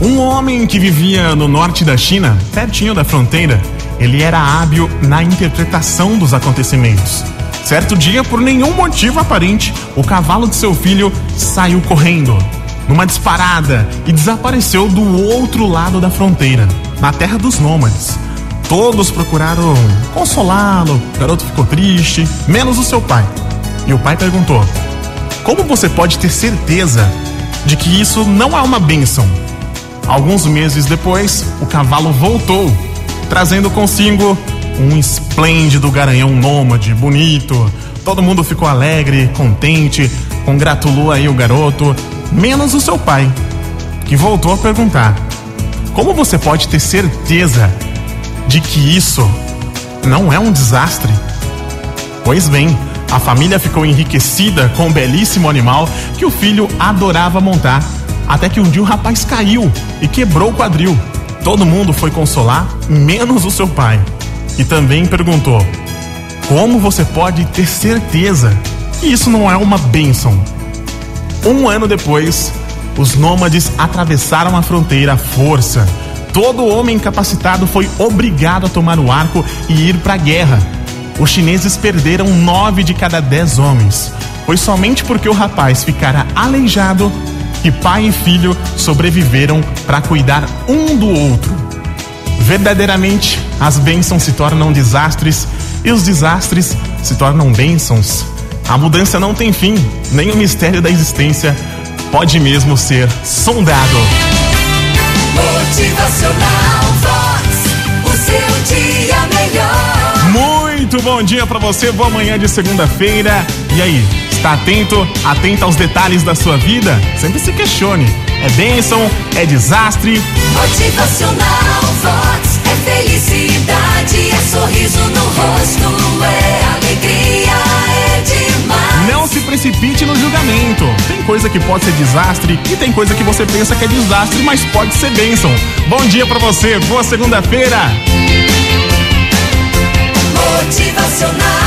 Um homem que vivia no norte da China, pertinho da fronteira, ele era hábil na interpretação dos acontecimentos. Certo dia, por nenhum motivo aparente, o cavalo de seu filho saiu correndo, numa disparada, e desapareceu do outro lado da fronteira, na terra dos nômades. Todos procuraram consolá-lo, o garoto ficou triste, menos o seu pai. E o pai perguntou: Como você pode ter certeza de que isso não é uma bênção? Alguns meses depois, o cavalo voltou, trazendo consigo um esplêndido garanhão nômade, bonito. Todo mundo ficou alegre, contente, congratulou aí o garoto, menos o seu pai, que voltou a perguntar: Como você pode ter certeza de que isso não é um desastre? Pois bem, a família ficou enriquecida com o belíssimo animal que o filho adorava montar, até que um dia o rapaz caiu e quebrou o quadril. Todo mundo foi consolar, menos o seu pai. E também perguntou: Como você pode ter certeza que isso não é uma bênção? Um ano depois, os nômades atravessaram a fronteira à força. Todo homem capacitado foi obrigado a tomar o arco e ir para a guerra. Os chineses perderam nove de cada dez homens. Foi somente porque o rapaz ficara aleijado que pai e filho sobreviveram para cuidar um do outro. Verdadeiramente, as bênçãos se tornam desastres e os desastres se tornam bênçãos. A mudança não tem fim, nem o mistério da existência pode mesmo ser sondado. Motivacional Muito bom dia para você, boa manhã de segunda-feira. E aí, está atento, atenta aos detalhes da sua vida? Sempre se questione. É bênção? É desastre? Motivacional Vox. É felicidade, é sorriso no rosto, é alegria, é demais. Não se precipite no julgamento. Tem coisa que pode ser desastre e tem coisa que você pensa que é desastre, mas pode ser bênção. Bom dia para você, boa segunda-feira. Vox.